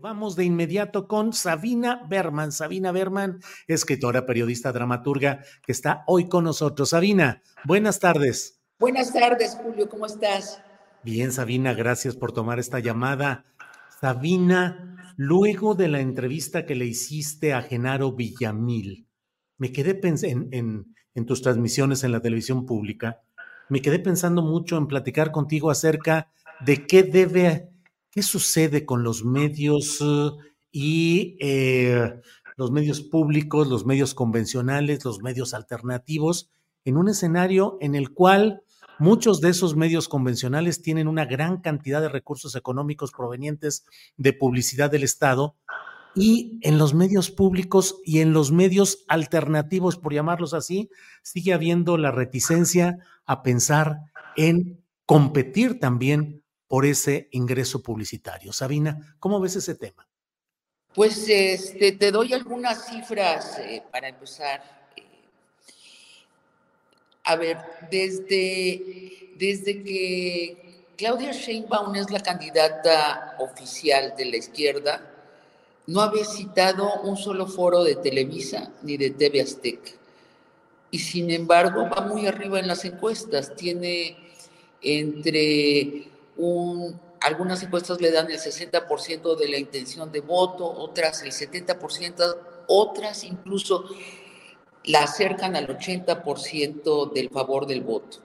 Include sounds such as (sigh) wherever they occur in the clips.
Vamos de inmediato con Sabina Berman. Sabina Berman, escritora, periodista, dramaturga, que está hoy con nosotros. Sabina, buenas tardes. Buenas tardes, Julio, ¿cómo estás? Bien, Sabina, gracias por tomar esta llamada. Sabina, luego de la entrevista que le hiciste a Genaro Villamil, me quedé pensando en, en tus transmisiones en la televisión pública, me quedé pensando mucho en platicar contigo acerca de qué debe ¿Qué sucede con los medios uh, y eh, los medios públicos, los medios convencionales, los medios alternativos, en un escenario en el cual muchos de esos medios convencionales tienen una gran cantidad de recursos económicos provenientes de publicidad del Estado y en los medios públicos y en los medios alternativos, por llamarlos así, sigue habiendo la reticencia a pensar en competir también por ese ingreso publicitario. Sabina, ¿cómo ves ese tema? Pues este, te doy algunas cifras eh, para empezar. A ver, desde, desde que Claudia Sheinbaum es la candidata oficial de la izquierda, no ha visitado un solo foro de Televisa ni de TV Azteca. Y sin embargo va muy arriba en las encuestas. Tiene entre algunas encuestas le dan el 60% de la intención de voto, otras el 70%, otras incluso la acercan al 80% del favor del voto.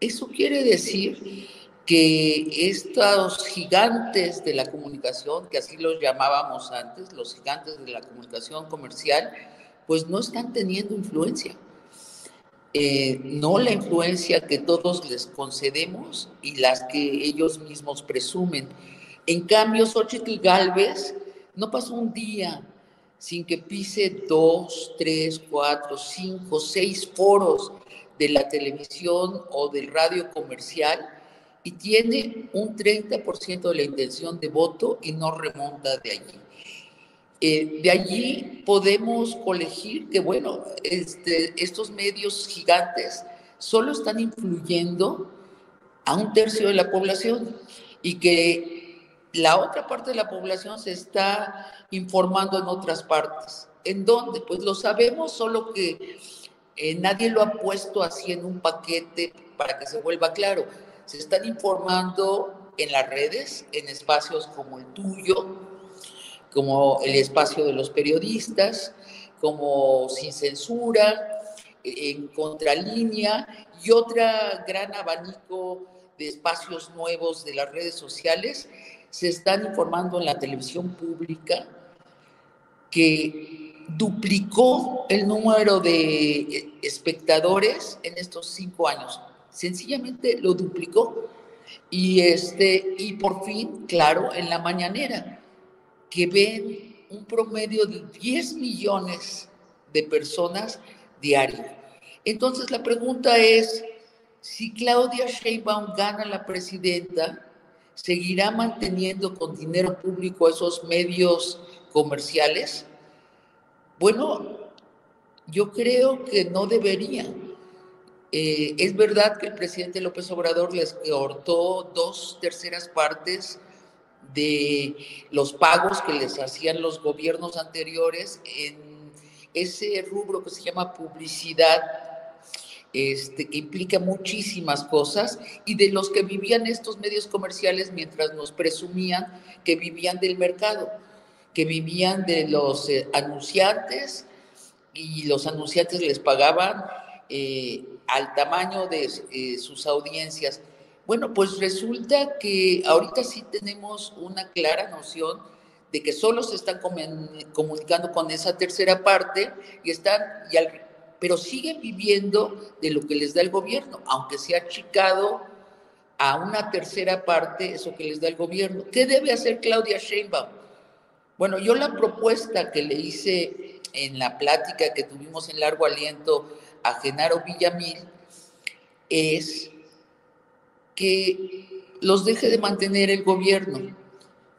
Eso quiere decir que estos gigantes de la comunicación, que así los llamábamos antes, los gigantes de la comunicación comercial, pues no están teniendo influencia. Eh, no la influencia que todos les concedemos y las que ellos mismos presumen. En cambio, Xochitl Galvez no pasó un día sin que pise dos, tres, cuatro, cinco, seis foros de la televisión o del radio comercial y tiene un 30% de la intención de voto y no remonta de allí. Eh, de allí podemos colegir que, bueno, este, estos medios gigantes solo están influyendo a un tercio de la población y que la otra parte de la población se está informando en otras partes. ¿En dónde? Pues lo sabemos, solo que eh, nadie lo ha puesto así en un paquete para que se vuelva claro. Se están informando en las redes, en espacios como el tuyo, como el espacio de los periodistas, como Sin Censura, en Contralínea y otra gran abanico de espacios nuevos de las redes sociales, se están informando en la televisión pública que duplicó el número de espectadores en estos cinco años. Sencillamente lo duplicó. Y, este, y por fin, claro, en la mañanera, que ven un promedio de 10 millones de personas diario. Entonces la pregunta es, si Claudia Sheinbaum gana la presidenta, ¿seguirá manteniendo con dinero público esos medios comerciales? Bueno, yo creo que no debería. Eh, es verdad que el presidente López Obrador les cortó dos terceras partes de los pagos que les hacían los gobiernos anteriores en ese rubro que se llama publicidad, este, que implica muchísimas cosas, y de los que vivían estos medios comerciales mientras nos presumían que vivían del mercado, que vivían de los eh, anunciantes, y los anunciantes les pagaban eh, al tamaño de eh, sus audiencias. Bueno, pues resulta que ahorita sí tenemos una clara noción de que solo se están comunicando con esa tercera parte y están, pero siguen viviendo de lo que les da el gobierno, aunque se ha achicado a una tercera parte eso que les da el gobierno. ¿Qué debe hacer Claudia Sheinbaum? Bueno, yo la propuesta que le hice en la plática que tuvimos en largo aliento a Genaro Villamil es que los deje de mantener el gobierno.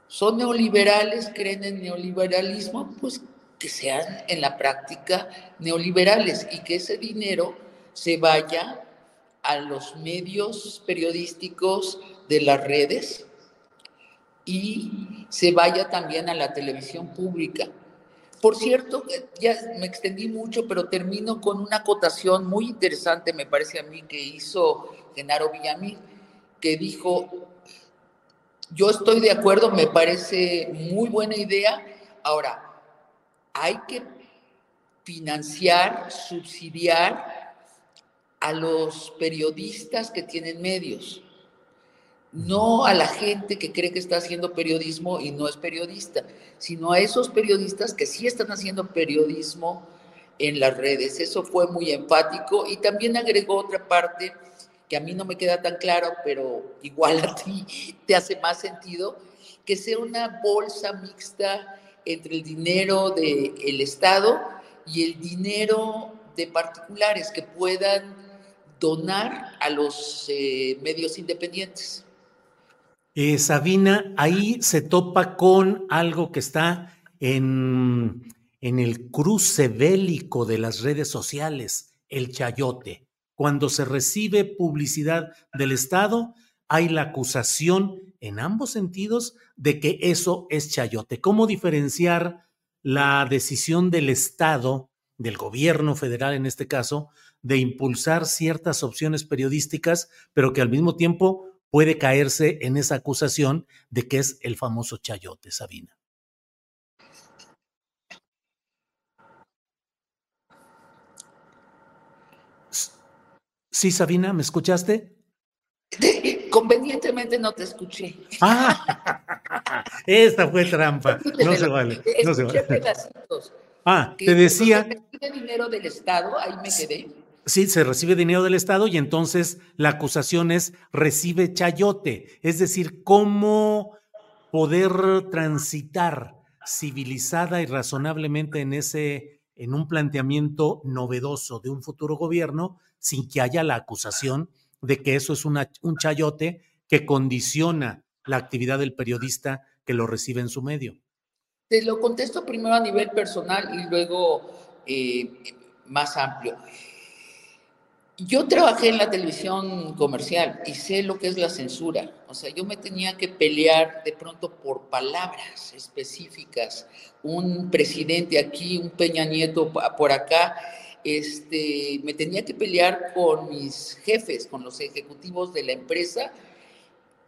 Son neoliberales, creen en neoliberalismo, pues que sean en la práctica neoliberales y que ese dinero se vaya a los medios periodísticos de las redes y se vaya también a la televisión pública. Por cierto, ya me extendí mucho, pero termino con una acotación muy interesante, me parece a mí, que hizo Genaro Villamil que dijo, yo estoy de acuerdo, me parece muy buena idea. Ahora, hay que financiar, subsidiar a los periodistas que tienen medios, no a la gente que cree que está haciendo periodismo y no es periodista, sino a esos periodistas que sí están haciendo periodismo en las redes. Eso fue muy empático y también agregó otra parte que a mí no me queda tan claro, pero igual (laughs) a ti te hace más sentido, que sea una bolsa mixta entre el dinero del Estado y el dinero de particulares que puedan donar a los eh, medios independientes. Eh, Sabina, ahí se topa con algo que está en, en el cruce bélico de las redes sociales, el chayote cuando se recibe publicidad del Estado, hay la acusación en ambos sentidos de que eso es chayote. ¿Cómo diferenciar la decisión del Estado, del gobierno federal en este caso, de impulsar ciertas opciones periodísticas, pero que al mismo tiempo puede caerse en esa acusación de que es el famoso chayote, Sabina? Sí, Sabina, ¿me escuchaste? (laughs) Convenientemente no te escuché. Ah, esta fue trampa. (laughs) No se vale. No se vale. Pedacitos. Ah, te decía. ¿Se recibe dinero del Estado? Ahí me quedé. Sí, se recibe dinero del Estado y entonces la acusación es recibe chayote. Es decir, cómo poder transitar civilizada y razonablemente en ese, en un planteamiento novedoso de un futuro gobierno sin que haya la acusación de que eso es un chayote que condiciona la actividad del periodista que lo recibe en su medio. Te lo contesto primero a nivel personal y luego eh, más amplio. Yo trabajé en la televisión comercial y sé lo que es la censura. O sea, yo me tenía que pelear de pronto por palabras específicas. Un presidente aquí, un Peña Nieto por acá, este, me tenía que pelear con mis jefes, con los ejecutivos de la empresa,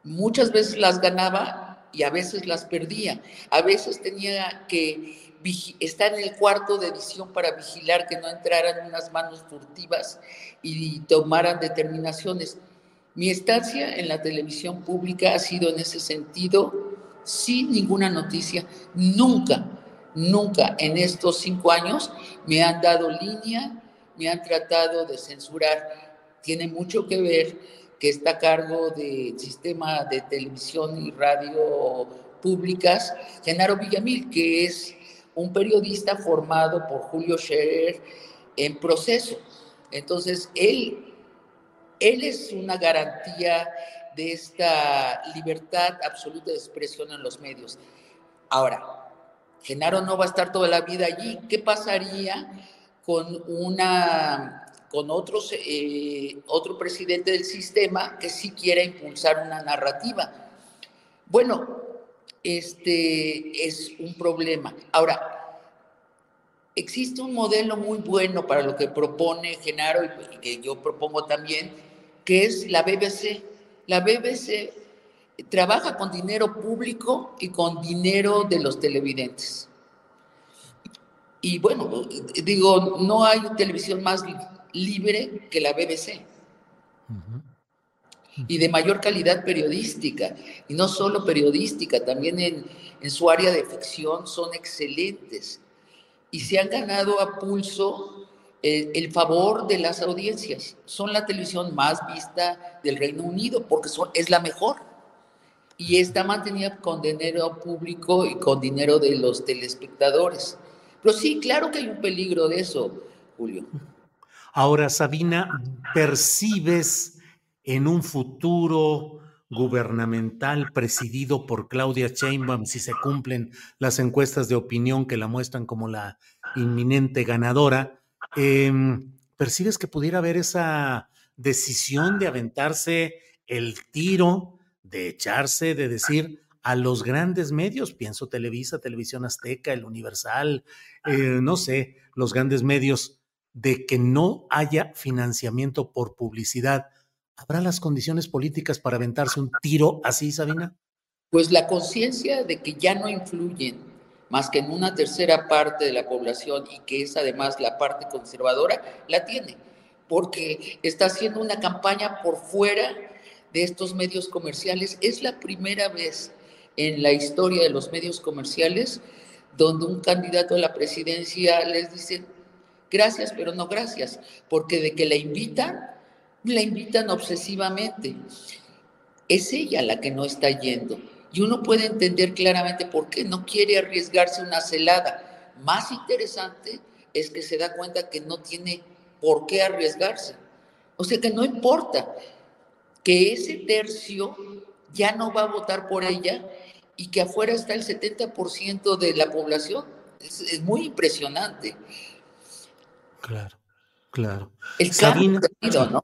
muchas veces las ganaba y a veces las perdía. A veces tenía que estar en el cuarto de edición para vigilar que no entraran unas manos furtivas y tomaran determinaciones. Mi estancia en la televisión pública ha sido en ese sentido sin ninguna noticia. Nunca, nunca en estos cinco años me han dado línea, me han tratado de censurar. Tiene mucho que ver que está a cargo del sistema de televisión y radio públicas, Genaro Villamil, que es un periodista formado por Julio Scherer en proceso. Entonces, él, él es una garantía de esta libertad absoluta de expresión en los medios. Ahora, Genaro no va a estar toda la vida allí. ¿Qué pasaría con una con otros, eh, otro presidente del sistema que sí quiera impulsar una narrativa. Bueno, este es un problema. Ahora, existe un modelo muy bueno para lo que propone Genaro y que yo propongo también, que es la BBC. La BBC trabaja con dinero público y con dinero de los televidentes. Y bueno, digo, no hay televisión más libre que la BBC. Y de mayor calidad periodística. Y no solo periodística, también en, en su área de ficción son excelentes. Y se han ganado a pulso el, el, favor de las audiencias. Son la televisión más vista del Reino Unido porque son, es la mejor. Y está mantenida con dinero público y con dinero de los telespectadores. Pero sí, claro que hay un peligro de eso, Julio. Ahora, Sabina, ¿percibes en un futuro gubernamental presidido por Claudia Sheinbaum, si se cumplen las encuestas de opinión que la muestran como la inminente ganadora, em, ¿percibes que pudiera haber esa decisión de aventarse el tiro, de echarse, de decir a los grandes medios, pienso Televisa, Televisión Azteca, El Universal, eh, no sé, los grandes medios, de que no haya financiamiento por publicidad, ¿habrá las condiciones políticas para aventarse un tiro así, Sabina? Pues la conciencia de que ya no influyen más que en una tercera parte de la población y que es además la parte conservadora, la tiene, porque está haciendo una campaña por fuera de estos medios comerciales. Es la primera vez en la historia de los medios comerciales donde un candidato a la presidencia les dice, gracias, pero no gracias, porque de que la invitan, la invitan obsesivamente. Es ella la que no está yendo. Y uno puede entender claramente por qué no quiere arriesgarse una celada. Más interesante es que se da cuenta que no tiene por qué arriesgarse. O sea que no importa que ese tercio ya no va a votar por ella y que afuera está el 70% de la población. Es, es muy impresionante. Claro, claro. Sabina, ¿no?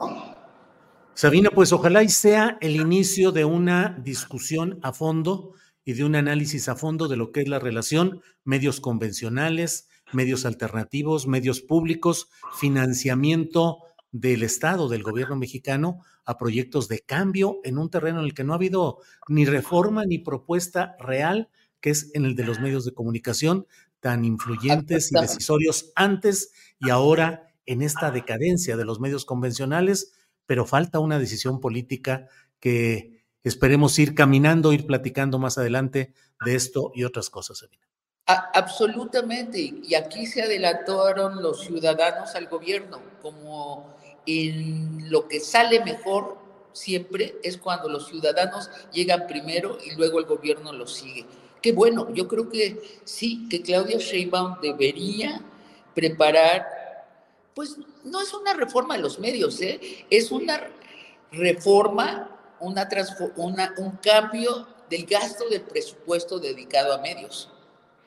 Sabina, pues ojalá y sea el inicio de una discusión a fondo y de un análisis a fondo de lo que es la relación medios convencionales, medios alternativos, medios públicos, financiamiento del Estado, del gobierno mexicano, a proyectos de cambio en un terreno en el que no ha habido ni reforma ni propuesta real, que es en el de los medios de comunicación, tan influyentes y decisorios antes y ahora en esta decadencia de los medios convencionales, pero falta una decisión política que esperemos ir caminando, ir platicando más adelante de esto y otras cosas, Sabina. absolutamente, y aquí se adelantaron los ciudadanos al gobierno, como en lo que sale mejor siempre es cuando los ciudadanos llegan primero y luego el gobierno los sigue qué bueno, yo creo que sí, que Claudia Sheinbaum debería preparar, pues no es una reforma de los medios, ¿eh? es una reforma, una, una un cambio del gasto del presupuesto dedicado a medios.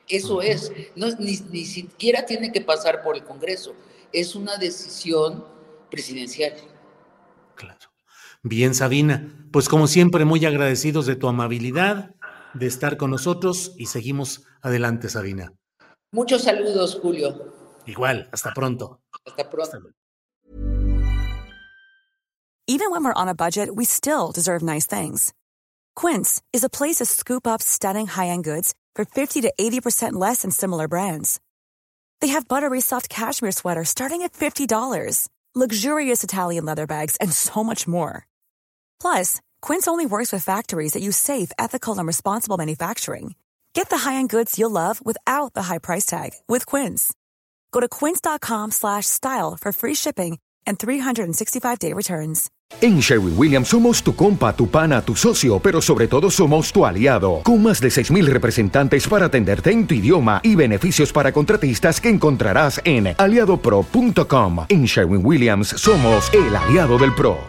Eso es, no, ni, ni siquiera tiene que pasar por el Congreso, es una decisión presidencial. Claro. Bien, Sabina, pues como siempre, muy agradecidos de tu amabilidad de estar con nosotros y seguimos adelante, Sabina. Muchos saludos, Julio. Igual, hasta pronto. Hasta pronto. Hasta Even when we're on a budget, we still deserve nice things. Quince is a place to scoop up stunning high-end goods for 50 to 80% less than similar brands. They have buttery soft cashmere sweaters starting at $50, luxurious Italian leather bags, and so much more. Plus, Quince only works with factories that use safe, ethical, and responsible manufacturing. Get the high-end goods you'll love without the high price tag with Quince. Go to quince.com/style for free shipping and 365-day returns. En Sherwin Williams somos tu compa, tu pana, tu socio, pero sobre todo somos tu aliado, con más de 6.000 representantes para atenderte en tu idioma y beneficios para contratistas que encontrarás en aliadopro.com. En Sherwin Williams somos el aliado del PRO.